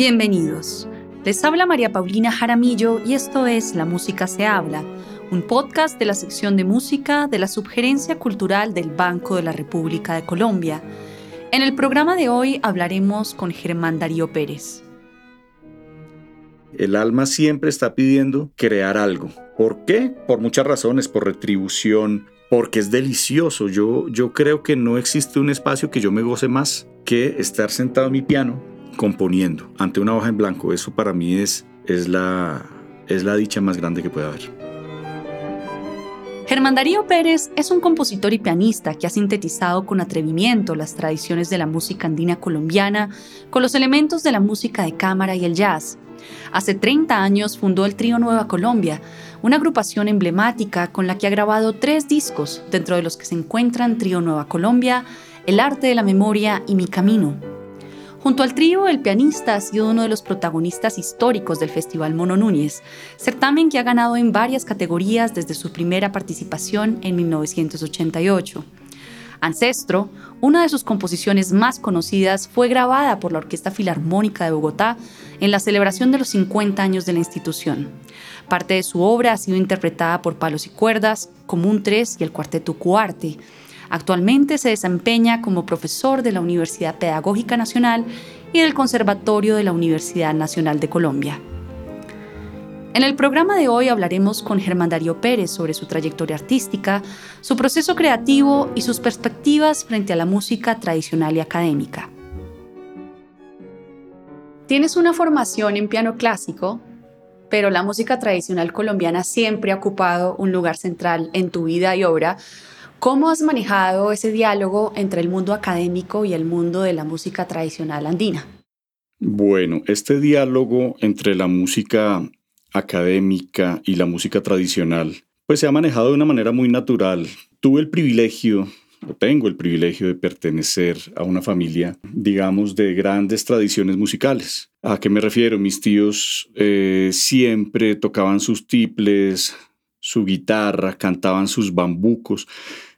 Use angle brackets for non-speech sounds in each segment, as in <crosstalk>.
Bienvenidos. Les habla María Paulina Jaramillo y esto es La Música se habla, un podcast de la sección de música de la Subgerencia Cultural del Banco de la República de Colombia. En el programa de hoy hablaremos con Germán Darío Pérez. El alma siempre está pidiendo crear algo. ¿Por qué? Por muchas razones, por retribución, porque es delicioso. Yo, yo creo que no existe un espacio que yo me goce más que estar sentado en mi piano componiendo ante una hoja en blanco. Eso para mí es, es, la, es la dicha más grande que puede haber. Germán Darío Pérez es un compositor y pianista que ha sintetizado con atrevimiento las tradiciones de la música andina colombiana con los elementos de la música de cámara y el jazz. Hace 30 años fundó el Trío Nueva Colombia, una agrupación emblemática con la que ha grabado tres discos, dentro de los que se encuentran Trío Nueva Colombia, El Arte de la Memoria y Mi Camino. Junto al trío, el pianista ha sido uno de los protagonistas históricos del Festival Mono Núñez, certamen que ha ganado en varias categorías desde su primera participación en 1988. Ancestro, una de sus composiciones más conocidas, fue grabada por la Orquesta Filarmónica de Bogotá en la celebración de los 50 años de la institución. Parte de su obra ha sido interpretada por Palos y Cuerdas, Común 3 y el Cuarteto Cuarte, Actualmente se desempeña como profesor de la Universidad Pedagógica Nacional y del Conservatorio de la Universidad Nacional de Colombia. En el programa de hoy hablaremos con Germán Darío Pérez sobre su trayectoria artística, su proceso creativo y sus perspectivas frente a la música tradicional y académica. Tienes una formación en piano clásico, pero la música tradicional colombiana siempre ha ocupado un lugar central en tu vida y obra, ¿Cómo has manejado ese diálogo entre el mundo académico y el mundo de la música tradicional andina? Bueno, este diálogo entre la música académica y la música tradicional, pues se ha manejado de una manera muy natural. Tuve el privilegio, o tengo el privilegio de pertenecer a una familia, digamos, de grandes tradiciones musicales. ¿A qué me refiero? Mis tíos eh, siempre tocaban sus tiples, su guitarra, cantaban sus bambucos.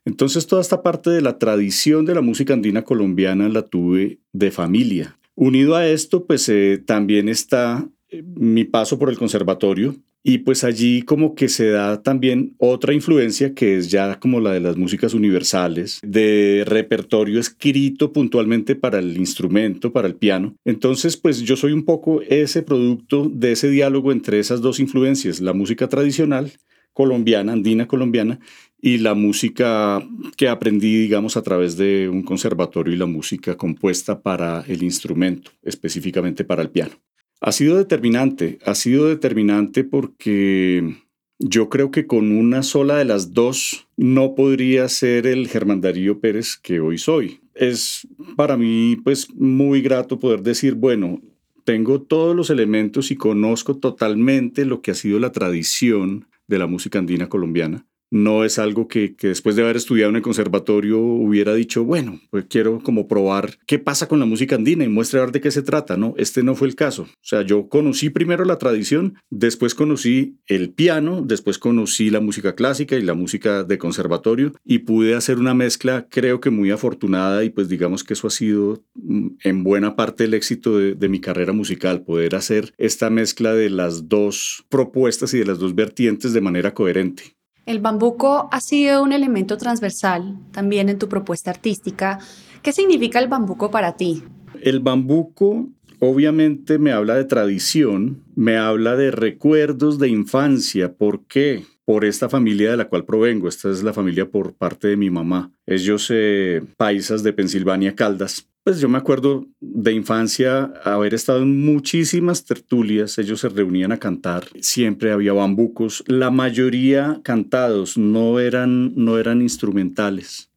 Entonces toda esta parte de la tradición de la música andina colombiana la tuve de familia. Unido a esto, pues eh, también está eh, mi paso por el conservatorio y pues allí como que se da también otra influencia que es ya como la de las músicas universales, de repertorio escrito puntualmente para el instrumento, para el piano. Entonces pues yo soy un poco ese producto de ese diálogo entre esas dos influencias, la música tradicional colombiana, andina colombiana, y la música que aprendí, digamos, a través de un conservatorio y la música compuesta para el instrumento, específicamente para el piano. Ha sido determinante, ha sido determinante porque yo creo que con una sola de las dos no podría ser el Germán Darío Pérez que hoy soy. Es para mí pues muy grato poder decir, bueno, tengo todos los elementos y conozco totalmente lo que ha sido la tradición de la música andina colombiana no es algo que, después de haber estudiado en el conservatorio hubiera dicho, bueno, pues quiero como probar qué pasa con la música andina y muestre de qué se trata, ¿no? Este no fue el caso. O sea, yo conocí primero la tradición, después conocí el piano, después conocí la música clásica y la música de conservatorio y pude hacer una mezcla creo que muy afortunada y pues digamos que eso ha sido mm, en buena parte el éxito de mi carrera musical, poder hacer esta mezcla de las dos propuestas y de las dos vertientes de manera coherente. El bambuco ha sido un elemento transversal también en tu propuesta artística. ¿Qué significa el bambuco para ti? El bambuco obviamente me habla de tradición, me habla de recuerdos de infancia. ¿Por qué? Por esta familia de la cual provengo. Esta es la familia por parte de mi mamá. Ellos eh, paisas de Pensilvania, Caldas. Pues yo me acuerdo de infancia haber estado en muchísimas tertulias, ellos se reunían a cantar, siempre había bambucos, la mayoría cantados, no eran, no eran instrumentales.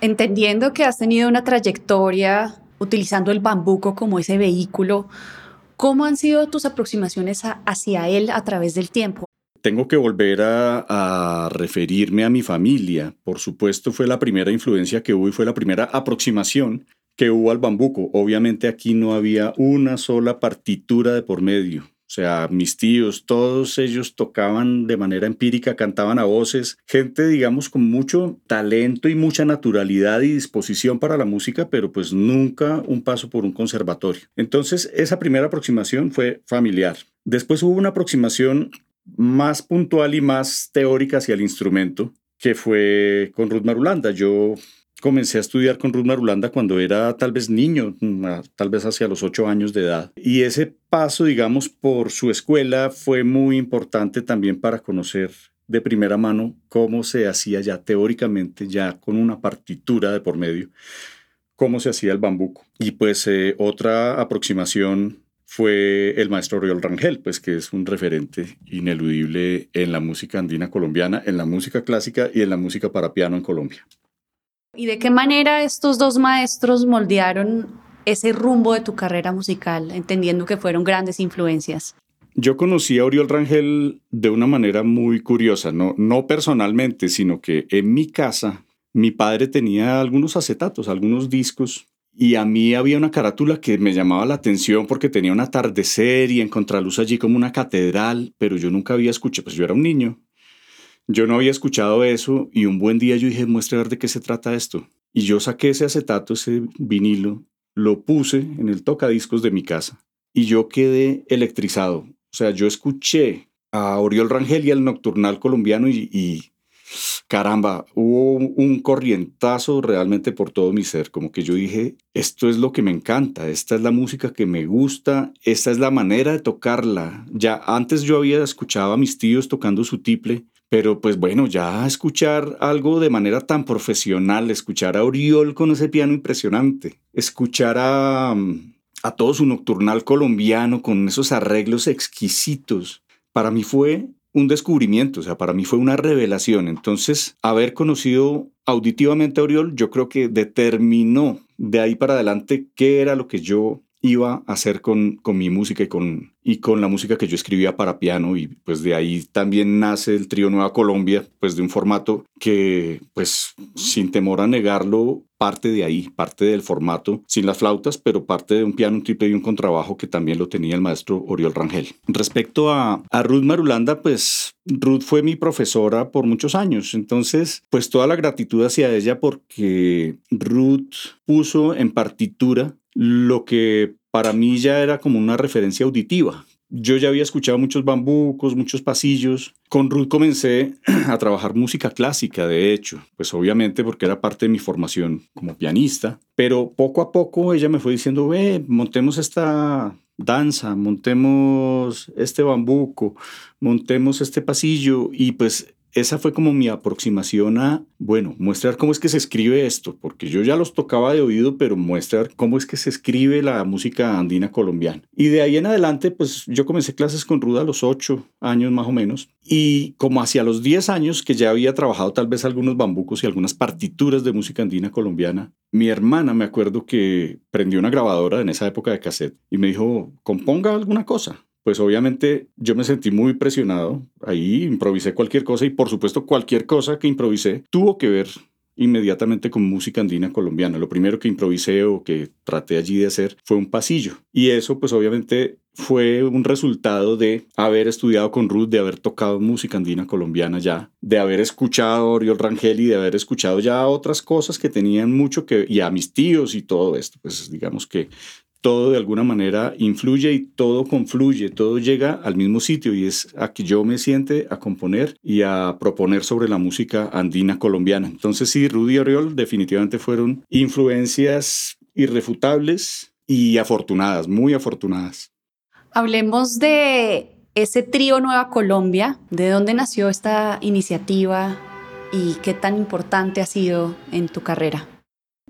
Entendiendo que has tenido una trayectoria utilizando el bambuco como ese vehículo, ¿cómo han sido tus aproximaciones hacia él a través del tiempo? Tengo que volver a, a, referirme a mi familia. Por supuesto, fue la primera influencia que hubo y fue la primera aproximación que hubo al bambuco. Obviamente aquí no había una sola partitura de por medio. O sea, mis tíos, todos ellos tocaban de manera empírica, cantaban a voces, gente, digamos, con mucho talento y mucha naturalidad y disposición para la música, pero pues nunca un paso por un conservatorio. Entonces, esa primera aproximación fue familiar. Después hubo una aproximación más puntual y más teórica hacia el instrumento, que fue con Ruth Marulanda. Yo comencé a estudiar con Ruth Marulanda cuando era tal vez niño, tal vez hacia los ocho años de edad. Y ese paso, digamos, por su escuela fue muy importante también para conocer de primera mano cómo se hacía ya teóricamente, ya con una partitura de por medio, cómo se hacía el bambuco. Y pues eh, otra aproximación fue el maestro Oriol Rangel, pues que es un referente ineludible en la música andina colombiana, en la música clásica y en la música para piano en Colombia. ¿Y de qué manera estos dos maestros moldearon ese rumbo de tu carrera musical, entendiendo que fueron grandes influencias? Yo conocí a Oriol Rangel de una manera muy curiosa, no, no personalmente, sino que en mi casa mi padre tenía algunos acetatos, algunos discos, y a mí había una carátula que me llamaba la atención porque tenía un atardecer y en contraluz allí como una catedral, pero yo nunca había escuchado, pues yo era un niño, yo no había escuchado eso y un buen día yo dije, muestre a ver de qué se trata esto. Y yo saqué ese acetato, ese vinilo, lo puse en el tocadiscos de mi casa y yo quedé electrizado. O sea, yo escuché a Oriol Rangel y al Nocturnal colombiano y, y caramba, hubo un corrientazo realmente por todo mi ser, como que yo dije, esto es lo que me encanta, esta es la música que me gusta, esta es la manera de tocarla. Ya antes yo había escuchado a mis tíos tocando su tiple pero pues bueno, ya escuchar algo de manera tan profesional, escuchar a Oriol con ese piano impresionante, escuchar a, mm, a todo su nocturnal colombiano con esos arreglos exquisitos, para mí fue un descubrimiento, o sea, para mí fue una revelación. Entonces, haber conocido auditivamente a Oriol, yo creo que determinó de ahí para adelante qué era lo que yo iba a hacer con, con mi música y con, y con la música que yo escribía para piano y pues de ahí también nace el trío Nueva Colombia, pues de un formato que pues sin temor a negarlo parte de ahí, parte del formato, sin las flautas, pero parte de un piano, un triple y un contrabajo que también lo tenía el maestro Oriol Rangel. Respecto a, a Ruth Marulanda, pues Ruth fue mi profesora por muchos años, entonces pues toda la gratitud hacia ella porque Ruth puso en partitura lo que para mí ya era como una referencia auditiva. Yo ya había escuchado muchos bambucos, muchos pasillos. Con Ruth comencé <clears throat> a trabajar música clásica, de hecho, pues obviamente porque era parte de mi formación como pianista, pero poco a poco ella me fue diciendo, ve, montemos esta danza, montemos este bambuco, montemos este pasillo y pues esa fue como mi aproximación a, bueno, mostrar cómo es que se escribe esto, porque yo ya los tocaba de oído, pero mostrar cómo es que se escribe la música andina colombiana. Y de ahí en adelante, pues yo comencé clases con Ruda a los 8 años más o menos, y como hacia los 10 años que ya había trabajado tal vez algunos bambucos y algunas partituras de música andina colombiana, mi hermana me acuerdo que prendió una grabadora en esa época de cassette y me dijo, componga alguna cosa pues obviamente yo me sentí muy presionado. Ahí improvisé cualquier cosa y por supuesto cualquier cosa que improvisé tuvo que ver inmediatamente con música andina colombiana. Lo primero que improvisé o que traté allí de hacer fue un pasillo. Y eso pues obviamente fue un resultado de haber estudiado con Ruth, de haber tocado música andina colombiana ya, de haber escuchado a Oriol Rangel y de haber escuchado ya otras cosas que tenían mucho que, y a mis tíos y todo esto. Pues digamos que todo de alguna manera influye y todo confluye, todo llega al mismo sitio y es a que yo me siente a componer y a proponer sobre la música andina colombiana. Entonces sí, Rudy Oriol definitivamente fueron influencias irrefutables y afortunadas, muy afortunadas. Hablemos de ese trío Nueva Colombia, de dónde nació esta iniciativa y qué tan importante ha sido en tu carrera.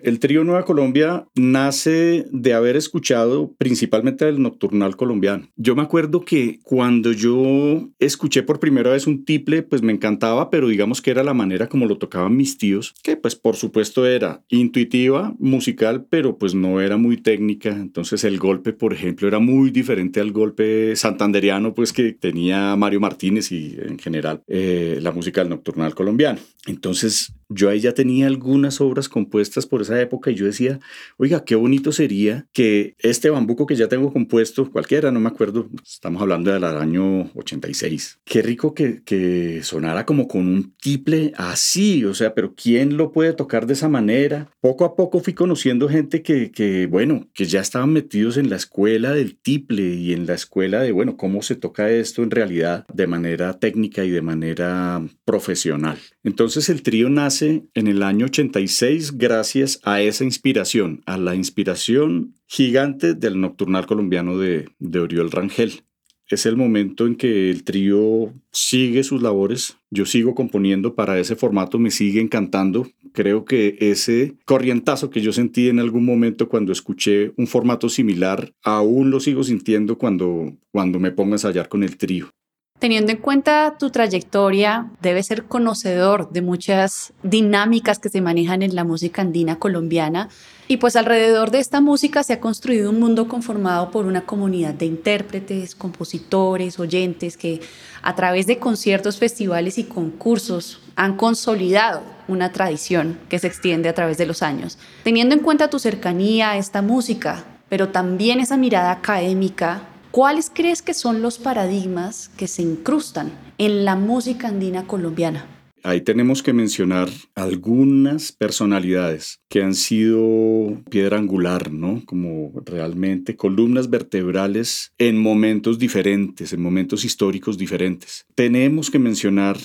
El trío Nueva Colombia nace de haber escuchado principalmente el nocturnal colombiano. Yo me acuerdo que cuando yo escuché por primera vez un tiple, pues me encantaba, pero digamos que era la manera como lo tocaban mis tíos, que pues por supuesto era intuitiva, musical, pero pues no era muy técnica. Entonces el golpe, por ejemplo, era muy diferente al golpe santanderiano, pues que tenía Mario Martínez y en general eh, la música del nocturnal colombiano. Entonces Yo ahí ya tenía algunas obras compuestas por esa época y yo decía, oiga, qué bonito sería que este bambuco que ya tengo compuesto, cualquiera, no me acuerdo, estamos hablando del año 86, qué rico que, que sonara como con un tiple así, o sea, pero ¿quién lo puede tocar de esa manera? Poco a poco fui conociendo gente que, que bueno, que ya estaban metidos en la escuela del tiple y en la escuela de, bueno, cómo se toca esto en realidad de manera técnica y de manera profesional. Entonces el trío nace en el año 86 gracias a esa inspiración, a la inspiración gigante del nocturnal colombiano de, de Oriol Rangel es el momento en que el trío sigue sus labores. Yo sigo componiendo para ese formato, me sigue encantando. Creo que ese corrientazo que yo sentí en algún momento cuando escuché un formato similar, aún lo sigo sintiendo cuando, cuando me pongo a ensayar con el trío. Teniendo en cuenta tu trayectoria, debes ser conocedor de muchas dinámicas que se manejan en la música andina colombiana. Y pues alrededor de esta música se ha construido un mundo conformado por una comunidad de intérpretes, compositores, oyentes que a través de conciertos, festivales y concursos han consolidado una tradición que se extiende a través de los años. Teniendo en cuenta tu cercanía a esta música, pero también esa mirada académica ¿Cuáles crees que son los paradigmas que se incrustan en la música andina colombiana? Ahí tenemos que mencionar algunas personalidades que han sido piedra angular, ¿no? Como realmente columnas vertebrales en momentos diferentes, en momentos históricos diferentes. Tenemos que mencionar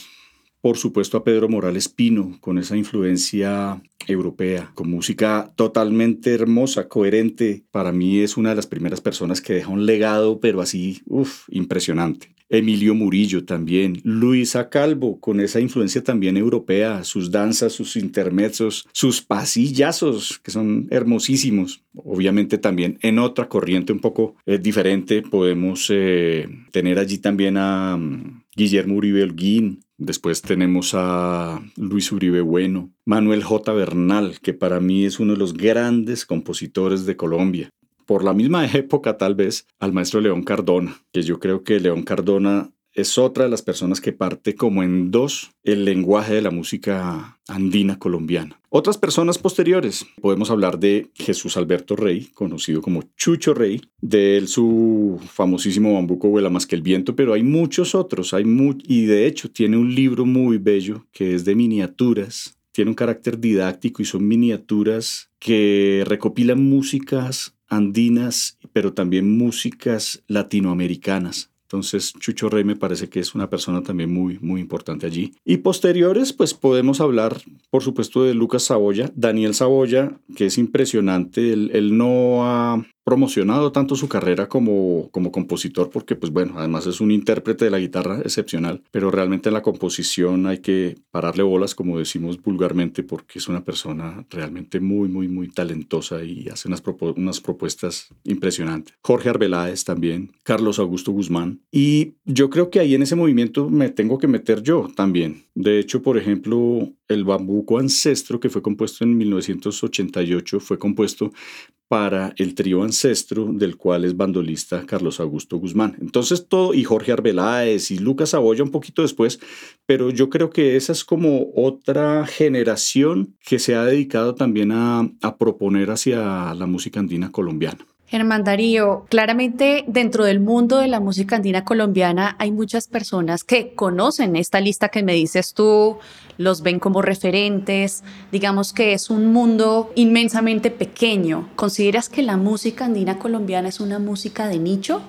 por supuesto a Pedro Morales Pino, con esa influencia europea, con música totalmente hermosa, coherente. Para mí es una de las primeras personas que deja un legado, pero así, uff, impresionante. Emilio Murillo también, Luisa Calvo, con esa influencia también europea, sus danzas, sus intermezos, sus pasillazos, que son hermosísimos. Obviamente también en otra corriente un poco eh, diferente podemos eh, tener allí también a mm, Guillermo Uribe Holguín, Después tenemos a Luis Uribe Bueno, Manuel J. Bernal, que para mí es uno de los grandes compositores de Colombia. Por la misma <laughs> época, tal vez, al maestro León Cardona, que yo creo que León Cardona es otra de las personas que parte como en dos el lenguaje de la música andina colombiana. Otras personas posteriores, podemos hablar de Jesús Alberto Rey, conocido como Chucho Rey, de él su famosísimo bambuco vuela más que el viento, pero hay muchos otros, hay y de hecho tiene un libro muy bello que es de miniaturas, tiene un carácter didáctico y son miniaturas que recopilan músicas andinas, pero también músicas latinoamericanas entonces, Chucho Rey me parece que es una persona también muy, muy importante allí. Y posteriores, pues podemos hablar, por supuesto, de Lucas Saboya, Daniel Saboya, que es impresionante. Él, él no ha promocionado tanto su carrera como, como compositor, porque pues bueno, además es un intérprete de la guitarra excepcional, pero realmente en la composición hay que pararle bolas, como decimos vulgarmente, porque es una persona realmente muy, muy, muy talentosa y hace unas, unas propuestas impresionantes. Jorge Arbeláez también, Carlos Augusto Guzmán, y yo creo que ahí en ese movimiento me tengo que meter yo también. De hecho, por ejemplo, el bambuco ancestro que fue compuesto en 1988 fue compuesto para el trío ancestro del cual es bandolista Carlos Augusto Guzmán. Entonces todo, y Jorge Arbeláez y Lucas Aboya un poquito después, pero yo creo que esa es como otra generación que se ha dedicado también a, a proponer hacia la música andina colombiana. Germán Darío, claramente dentro del mundo de la música andina colombiana hay muchas personas que conocen esta lista que me dices tú, los ven como referentes, digamos que es un mundo inmensamente pequeño. ¿Consideras que la música andina colombiana es una música de nicho?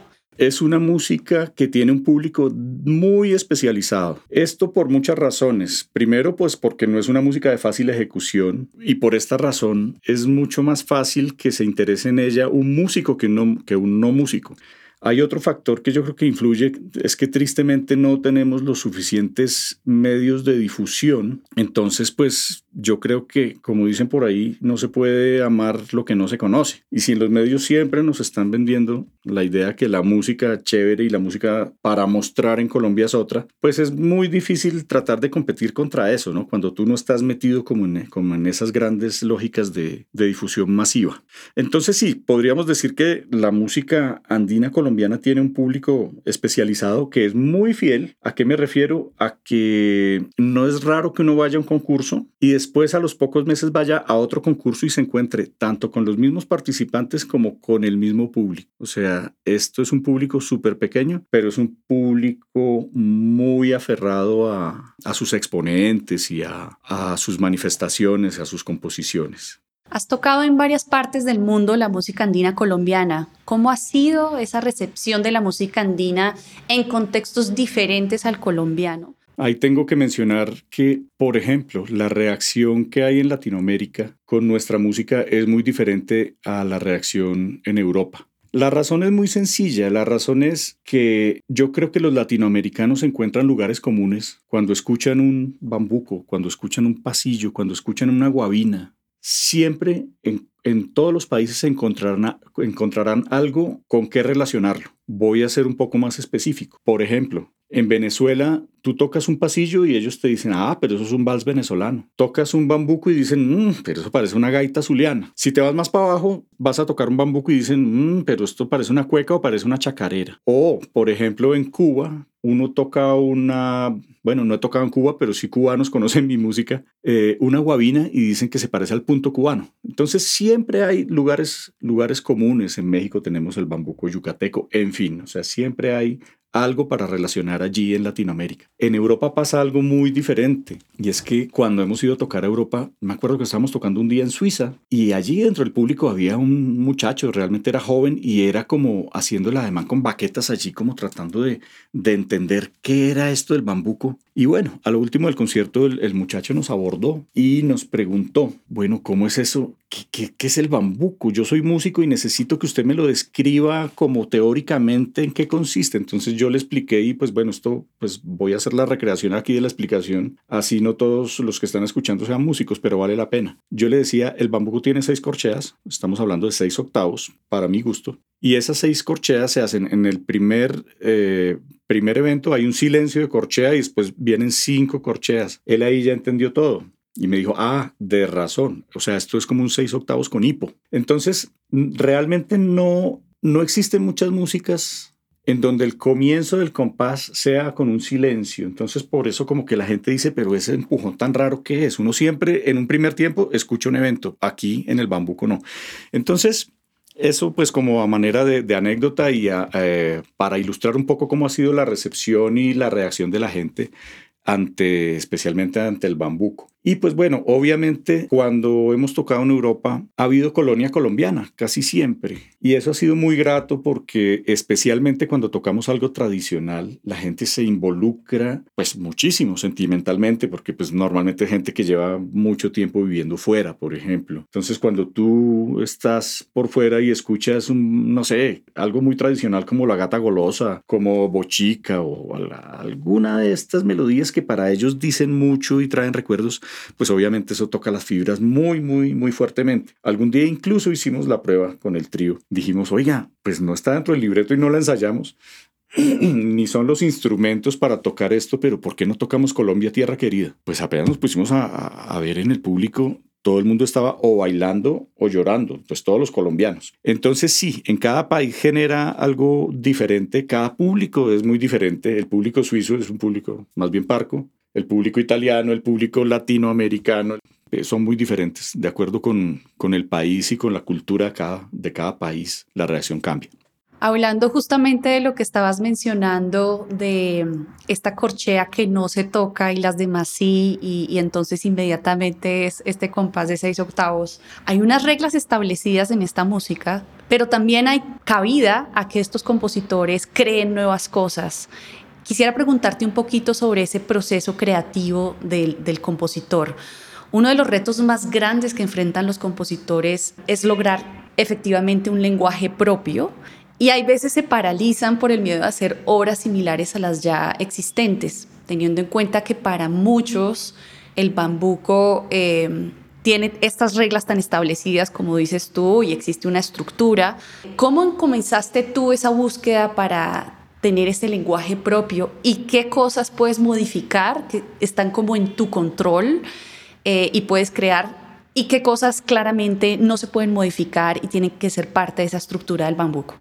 Es una música que tiene un público muy especializado. Esto por muchas razones. Primero, pues porque no es una música de fácil ejecución y por esta razón es mucho más fácil que se interese en ella un músico que, un no músico. Hay otro factor que yo creo que influye, es que tristemente no tenemos los suficientes medios de difusión. Entonces, pues yo creo que, como dicen por ahí, no se puede amar lo que no se conoce. Y si en los medios siempre nos están vendiendo la idea que la música chévere y la música para mostrar en Colombia es otra, pues es muy difícil tratar de competir contra eso, ¿no? Cuando tú no estás metido como en, como en esas grandes lógicas de, de difusión masiva. Entonces sí, podríamos decir que la música andina colombiana tiene un público especializado que es muy fiel. ¿A qué me refiero? A que no es raro que uno vaya a un concurso y después a los pocos meses vaya a otro concurso y se encuentre tanto con los mismos participantes como con el mismo público. O sea, esto es un público súper pequeño, pero es un público muy aferrado a, sus exponentes y a, a sus manifestaciones, a sus composiciones. Has tocado en varias partes del mundo la música andina colombiana. ¿Cómo ha sido esa recepción de la música andina en contextos diferentes al colombiano? Ahí tengo que mencionar que, por ejemplo, la reacción que hay en Latinoamérica con nuestra música es muy diferente a la reacción en Europa. La razón es muy sencilla, la razón es que yo creo que los latinoamericanos encuentran lugares comunes cuando escuchan un bambuco, cuando escuchan un pasillo, cuando escuchan una guabina, siempre en, todos los países se encontrarán, encontrarán algo con qué relacionarlo. Voy a ser un poco más específico. Por ejemplo, en Venezuela, tú tocas un pasillo y ellos te dicen, ah, pero eso es un vals venezolano. Tocas un bambuco y dicen, mmm, pero eso parece una gaita zuliana. Si te vas más para abajo, vas a tocar un bambuco y dicen, mmm, pero esto parece una cueca o parece una chacarera. O, por ejemplo, en Cuba, uno toca una, bueno, no he tocado en Cuba, pero sí cubanos <laughs> conocen mi música, eh, una guabina y dicen que se parece al punto cubano. Entonces siempre hay lugares, lugares comunes. En México tenemos el bambuco yucateco, en fin, o sea, siempre hay algo para relacionar allí en Latinoamérica. En Europa pasa algo muy diferente y es que cuando hemos ido a tocar a Europa, me acuerdo que estábamos tocando un día en Suiza y allí dentro del público había un muchacho, realmente era joven y era como haciendo el ademán con baquetas allí, como tratando de, de entender qué era esto del bambuco. Y bueno, a lo último del concierto el, el muchacho nos abordó y nos preguntó, bueno, ¿cómo es eso? ¿Qué, ¿Qué, es el bambuco? Yo soy músico y necesito que usted me lo describa como teóricamente en qué consiste. Entonces yo le expliqué y pues bueno, esto pues voy a hacer la recreación aquí de la explicación. Así no todos los que están escuchando sean músicos, pero vale la pena. Yo le decía, el bambuco tiene seis corcheas, estamos hablando de seis octavos, para mi gusto. Y esas seis corcheas se hacen en el primer, eh, primer evento, hay un silencio de corchea y después vienen cinco corcheas. Él ahí ya entendió todo. Y me dijo, ah, de razón. O sea, esto es como un seis octavos con hipo. Entonces, realmente no, no existen muchas músicas en donde el comienzo del compás sea con un silencio. Entonces, por eso como que la gente dice, pero ese empujón tan raro que es. Uno siempre en un primer tiempo escucha un evento, aquí en el bambuco no. Entonces, eso pues como a manera de, anécdota y eh, para ilustrar un poco cómo ha sido la recepción y la reacción de la gente ante, especialmente ante el bambuco. Y pues bueno, obviamente cuando hemos tocado en Europa ha habido colonia colombiana, casi siempre. Y eso ha sido muy grato porque especialmente cuando tocamos algo tradicional, la gente se involucra pues muchísimo sentimentalmente porque pues normalmente gente que lleva mucho tiempo viviendo fuera, por ejemplo. Entonces cuando tú estás por fuera y escuchas no sé, algo muy tradicional como la gata golosa, como bochica o alguna de estas melodías que para ellos dicen mucho y traen recuerdos, pues obviamente eso toca las fibras muy, muy, muy fuertemente. Algún día incluso hicimos la prueba con el trío. Dijimos, oiga, pues no está dentro del libreto y no la ensayamos. <clears throat> ni son los instrumentos para tocar esto, pero ¿por qué no tocamos Colombia Tierra Querida? Pues apenas nos pusimos a, ver en el público, todo el mundo estaba o bailando o llorando, pues todos los colombianos. Entonces sí, en cada país genera algo diferente, cada público es muy diferente, el público suizo es un público más bien parco, el público italiano, el público latinoamericano, eh, son muy diferentes. De acuerdo con, con el país y con la cultura de cada, país, la reacción cambia. Hablando justamente de lo que estabas mencionando, de esta corchea que no se toca y las demás sí, y, y, entonces inmediatamente es este compás de seis octavos. Hay unas reglas establecidas en esta música, pero también hay cabida a que estos compositores creen nuevas cosas Quisiera preguntarte un poquito sobre ese proceso creativo del, compositor. Uno de los retos más grandes que enfrentan los compositores es lograr efectivamente un lenguaje propio y hay veces se paralizan por el miedo de hacer obras similares a las ya existentes, teniendo en cuenta que para muchos el bambuco eh, tiene estas reglas tan establecidas como dices tú y existe una estructura. ¿Cómo comenzaste tú esa búsqueda para tener ese lenguaje propio y qué cosas puedes modificar que están como en tu control eh, y puedes crear y qué cosas claramente no se pueden modificar y tienen que ser parte de esa estructura del bambuco.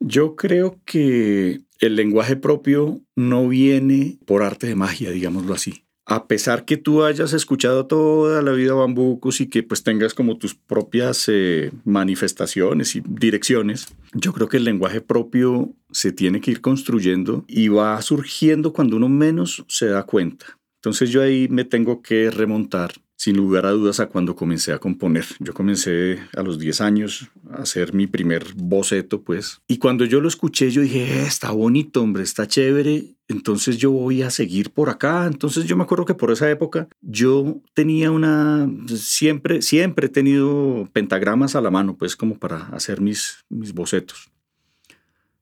Yo creo que el lenguaje propio no viene por arte de magia, digámoslo así. A pesar que tú hayas escuchado toda la vida bambucos y que pues tengas como tus propias eh, manifestaciones y direcciones, yo creo que el lenguaje propio se tiene que ir construyendo y va surgiendo cuando uno menos se da cuenta. Entonces yo ahí me tengo que remontar sin lugar a dudas a cuando comencé a componer. Yo comencé a los 10 años a hacer mi primer boceto, pues. Y cuando yo lo escuché, yo dije, eh, está bonito, hombre, está chévere. Entonces yo voy a seguir por acá. Entonces yo me acuerdo que por esa época yo tenía una, siempre, siempre he tenido pentagramas a la mano, pues como para hacer mis, mis bocetos.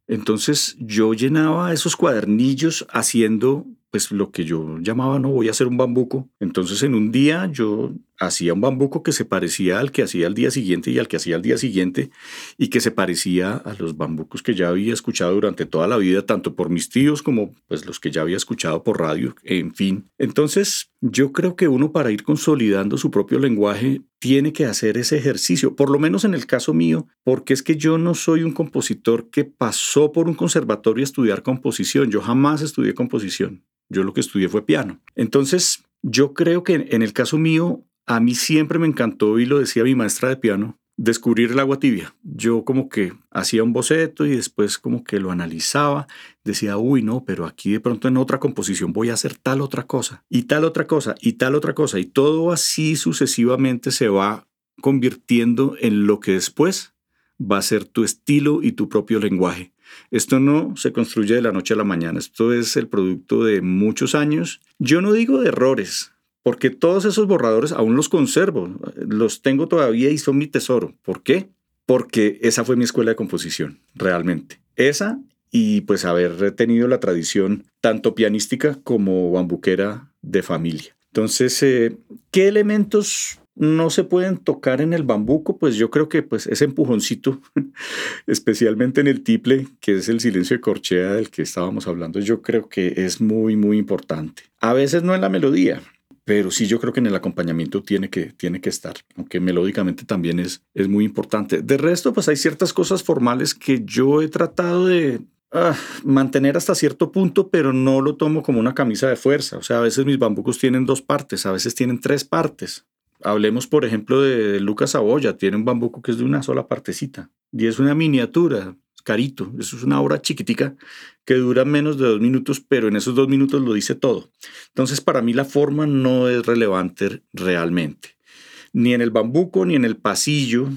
Entonces yo llenaba esos cuadernillos haciendo pues lo que yo llamaba, no voy a hacer un bambuco. Entonces en un día yo hacía un bambuco que se parecía al que hacía al día siguiente y al que hacía al día siguiente y que se parecía a los bambucos que ya había escuchado durante toda la vida, tanto por mis tíos como pues los que ya había escuchado por radio, en fin. Entonces yo creo que uno para ir consolidando su propio lenguaje tiene que hacer ese ejercicio, por lo menos en el caso mío, porque es que yo no soy un compositor que pasó por un conservatorio a estudiar composición, yo jamás estudié composición. Yo lo que estudié fue piano. Entonces, yo creo que en el caso mío, a mí siempre me encantó, y lo decía mi maestra de piano, descubrir el agua tibia. Yo como que hacía un boceto y después como que lo analizaba, decía, uy, no, pero aquí de pronto en otra composición voy a hacer tal otra cosa, y tal otra cosa, y tal otra cosa, y todo así sucesivamente se va convirtiendo en lo que después va a ser tu estilo y tu propio lenguaje. Esto no se construye de la noche a la mañana, esto es el producto de muchos años. Yo no digo de errores, porque todos esos borradores aún los conservo, los tengo todavía y son mi tesoro. ¿Por qué? Porque esa fue mi escuela de composición, realmente. Esa y pues haber tenido la tradición tanto pianística como bambuquera de familia. Entonces, eh, ¿qué elementos no se pueden tocar en el bambuco, pues yo creo que pues ese empujoncito, <laughs> especialmente en el tiple, que es el silencio de corchea del que estábamos hablando, yo creo que es muy, muy importante. A veces no en la melodía, pero sí yo creo que en el acompañamiento tiene que, tiene que estar, aunque melódicamente también es, es muy importante. De resto, pues hay ciertas cosas formales que yo he tratado de ah, mantener hasta cierto punto, pero no lo tomo como una camisa de fuerza. O sea, a veces mis bambucos tienen dos partes, a veces tienen tres partes. Hablemos, por ejemplo, de Lucas Saboya. Tiene un bambuco que es de una sola partecita y es una miniatura, es una obra chiquitica que dura menos de dos minutos, pero en esos dos minutos lo dice todo. Entonces, para mí la forma no es relevante realmente. Ni en el bambuco, ni en el pasillo,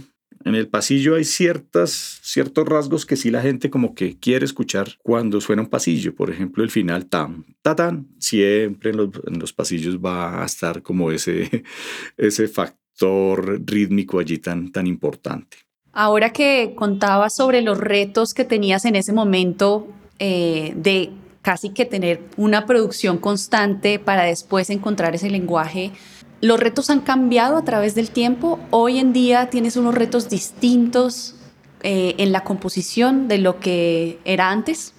en el pasillo hay ciertas, ciertos rasgos que sí la gente como que quiere escuchar cuando suena un pasillo. Por ejemplo, el final tam, ta Siempre en los, pasillos va a estar como ese, <laughs> ese factor rítmico allí tan, tan importante. Ahora que contabas sobre los retos que tenías en ese momento eh, de casi que tener una producción constante para después encontrar ese lenguaje, ¿Los retos han cambiado a través del tiempo? Hoy en día tienes unos retos distintos eh, en la composición de lo que era antes.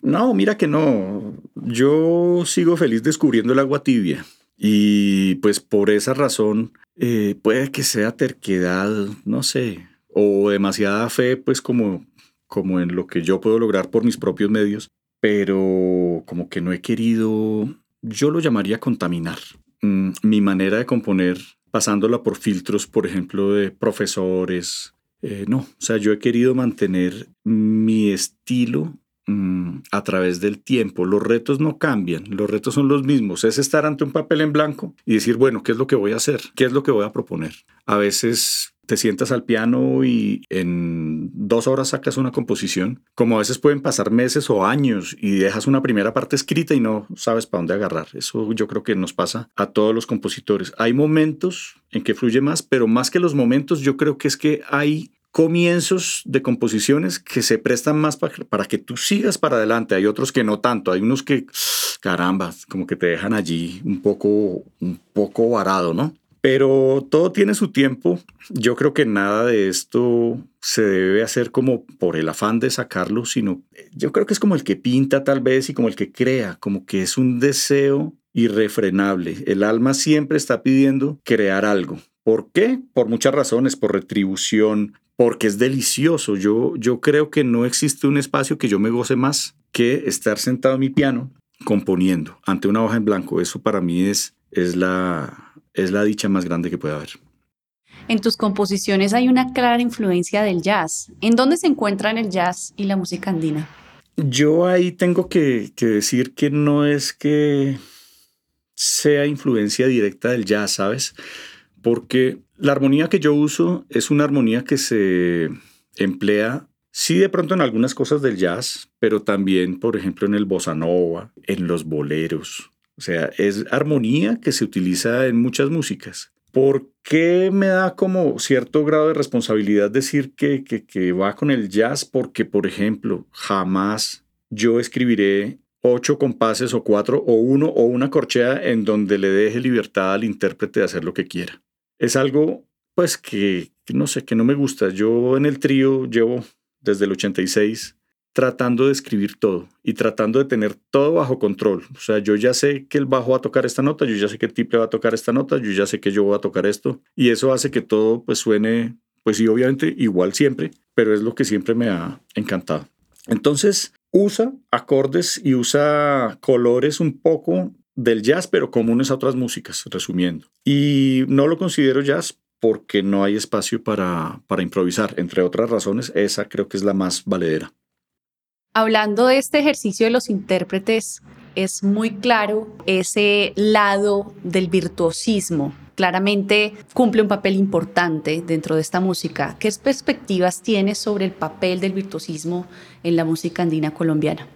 No, mira que no. Yo sigo feliz descubriendo el agua tibia. Y pues por esa razón eh, puede que sea terquedad, no sé, o demasiada fe, pues como, como en lo que yo puedo lograr por mis propios medios, pero como que no he querido, yo lo llamaría contaminar. Mm, mi manera de componer pasándola por filtros, por ejemplo, de profesores. Eh, no, o sea, yo he querido mantener mi estilo mm, a través del tiempo. Los retos no cambian, los retos son los mismos. Es estar ante un papel en blanco y decir, bueno, ¿qué es lo que voy a hacer? ¿Qué es lo que voy a proponer? A veces te sientas al piano y en dos horas sacas una composición, como a veces pueden pasar meses o años y dejas una primera parte escrita y no sabes para dónde agarrar. Eso yo creo que nos pasa a todos los compositores. Hay momentos en que fluye más, pero más que los momentos, yo creo que es que hay comienzos de composiciones que se prestan más para, que tú sigas para adelante. Hay otros que no tanto. Hay unos que, caramba, como que te dejan allí un poco, un poco varado, ¿no? Pero todo tiene su tiempo. Yo creo que nada de esto se debe hacer como por el afán de sacarlo, sino yo creo que es como el que pinta tal vez y como el que crea, como que es un deseo irrefrenable. El alma siempre está pidiendo crear algo. ¿Por qué? Por muchas razones, por retribución, porque es delicioso. Yo, yo creo que no existe un espacio que yo me goce más que estar sentado en mi piano componiendo ante una hoja en blanco. Eso para mí es, es, la, es la dicha más grande que puede haber. En tus composiciones hay una clara influencia del jazz. ¿En dónde se encuentran el jazz y la música andina? Yo ahí tengo que, que decir que no es que sea influencia directa del jazz, ¿sabes? Porque la armonía que yo uso es una armonía que se emplea, sí, de pronto en algunas cosas del jazz, pero también, por ejemplo, en el bossa nova, en los boleros. O sea, es armonía que se utiliza en muchas músicas. ¿Por qué me da como cierto grado de responsabilidad decir que, que, va con el jazz? Porque, por ejemplo, jamás yo escribiré ocho compases o cuatro o uno o una corchea en donde le deje libertad al intérprete de hacer lo que quiera. Es algo, pues, que, no sé, que no me gusta. Yo en el trío llevo desde el 86 tratando de escribir todo y tratando de tener todo bajo control. O sea, yo ya sé que el bajo va a tocar esta nota, yo ya sé que el tiple va a tocar esta nota, yo ya sé que yo voy a tocar esto y eso hace que todo pues suene, pues sí, obviamente igual siempre, pero es lo que siempre me ha encantado. Entonces, usa acordes y usa colores un poco del jazz, pero comunes a otras músicas, resumiendo. Y no lo considero jazz porque no hay espacio para, para improvisar. Entre otras razones, esa creo que es la más valedera. Hablando de este ejercicio de los intérpretes, es muy claro ese lado del virtuosismo claramente cumple un papel importante dentro de esta música. ¿Qué perspectivas tienes sobre el papel del virtuosismo en la música andina colombiana?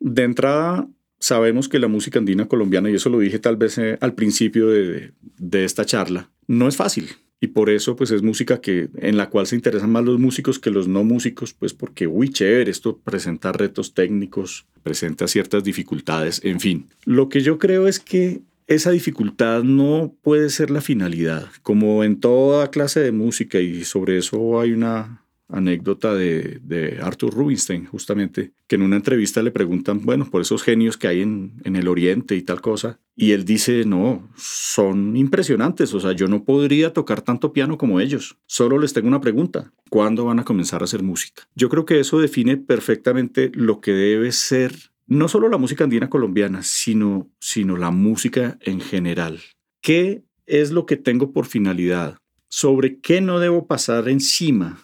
De entrada, sabemos que la música andina colombiana, y eso lo dije tal vez eh, al principio de, de, esta charla, no es fácil. Y por eso, pues es música que, en la cual se interesan más los músicos que los no músicos, pues porque, uy, chévere, esto presenta retos técnicos, presenta ciertas dificultades, en fin. Lo que yo creo es que esa dificultad no puede ser la finalidad, como en toda clase de música, y sobre eso hay una anécdota de, Arthur Rubinstein, justamente, que en una entrevista le preguntan, bueno, por esos genios que hay en, en, el Oriente y tal cosa, y él dice, no, son impresionantes, o sea, yo no podría tocar tanto piano como ellos, solo les tengo una pregunta, ¿cuándo van a comenzar a hacer música? Yo creo que eso define perfectamente lo que debe ser no solo la música andina colombiana, sino, sino la música en general. ¿Qué es lo que tengo por finalidad? ¿Sobre qué no debo pasar encima?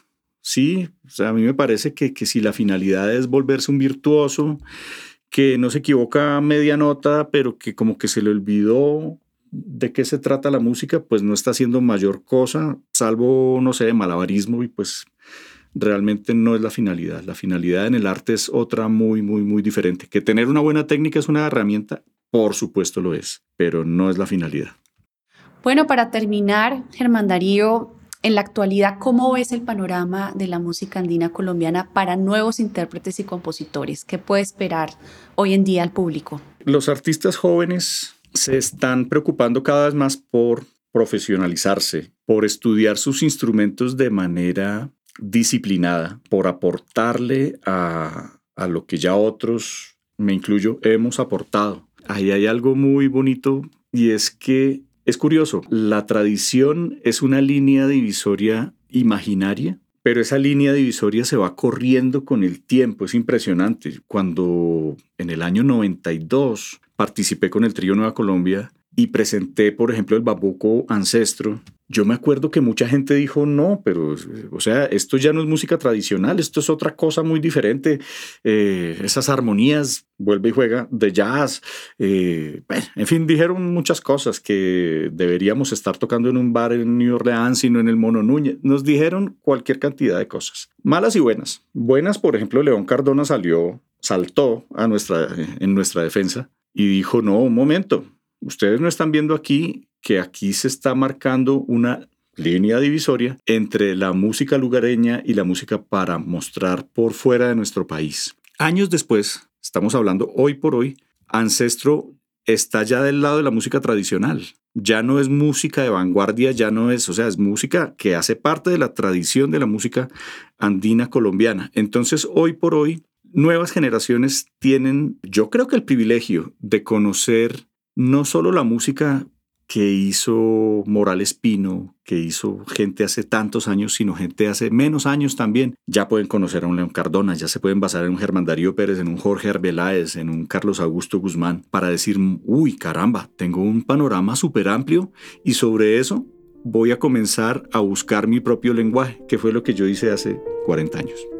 Sí, a mí me parece que, que si la finalidad es volverse un virtuoso, que no se equivoca a media nota, pero que como que se le olvidó de qué se trata la música, pues no está haciendo mayor cosa, salvo, no sé, malabarismo y pues realmente no es la finalidad. La finalidad en el arte es otra muy, muy, muy diferente. Que tener una buena técnica es una herramienta, por supuesto lo es, pero no es la finalidad. Bueno, para terminar, Germán Darío, en la actualidad, ¿cómo ves el panorama de la música andina colombiana para nuevos intérpretes y compositores? ¿Qué puede esperar hoy en día al público? Los artistas jóvenes se están preocupando cada vez más por profesionalizarse, por estudiar sus instrumentos de manera disciplinada por aportarle a, lo que ya otros, me incluyo, hemos aportado. Ahí hay algo muy bonito y es que es curioso, la tradición es una línea divisoria imaginaria, pero esa línea divisoria se va corriendo con el tiempo, es impresionante. Cuando en el año 92 participé con el Trío Nueva Colombia, y presenté, por ejemplo, el Babuco Ancestro, yo me acuerdo que mucha gente dijo, no, pero, o sea, esto ya no es música tradicional, esto es otra cosa muy diferente. Eh, esas armonías, vuelve y juega, de jazz. Eh, en fin, dijeron muchas cosas que deberíamos estar tocando en un bar en New Orleans, sino en el Mono Núñez. Nos dijeron cualquier cantidad de cosas, malas y buenas. Buenas, por ejemplo, León Cardona salió, saltó a nuestra, en nuestra defensa y dijo, no, un momento, Ustedes no están viendo aquí que aquí se está marcando una línea divisoria entre la música lugareña y la música para mostrar por fuera de nuestro país. Años después, estamos hablando hoy por hoy, Ancestro está ya del lado de la música tradicional. Ya no es música de vanguardia, ya no es, o sea, es música que hace parte de la tradición de la música andina colombiana. Entonces, hoy por hoy, nuevas generaciones tienen, yo creo que el privilegio de conocer no solo la música que hizo Morales Pino, que hizo gente hace tantos años, sino gente hace menos años también. Ya pueden conocer a un León Cardona, ya se pueden basar en un Germán Darío Pérez, en un Jorge Arbeláez, en un Carlos Augusto Guzmán, para decir, uy, caramba, tengo un panorama súper amplio y sobre eso voy a comenzar a buscar mi propio lenguaje, que fue lo que yo hice hace 40 años.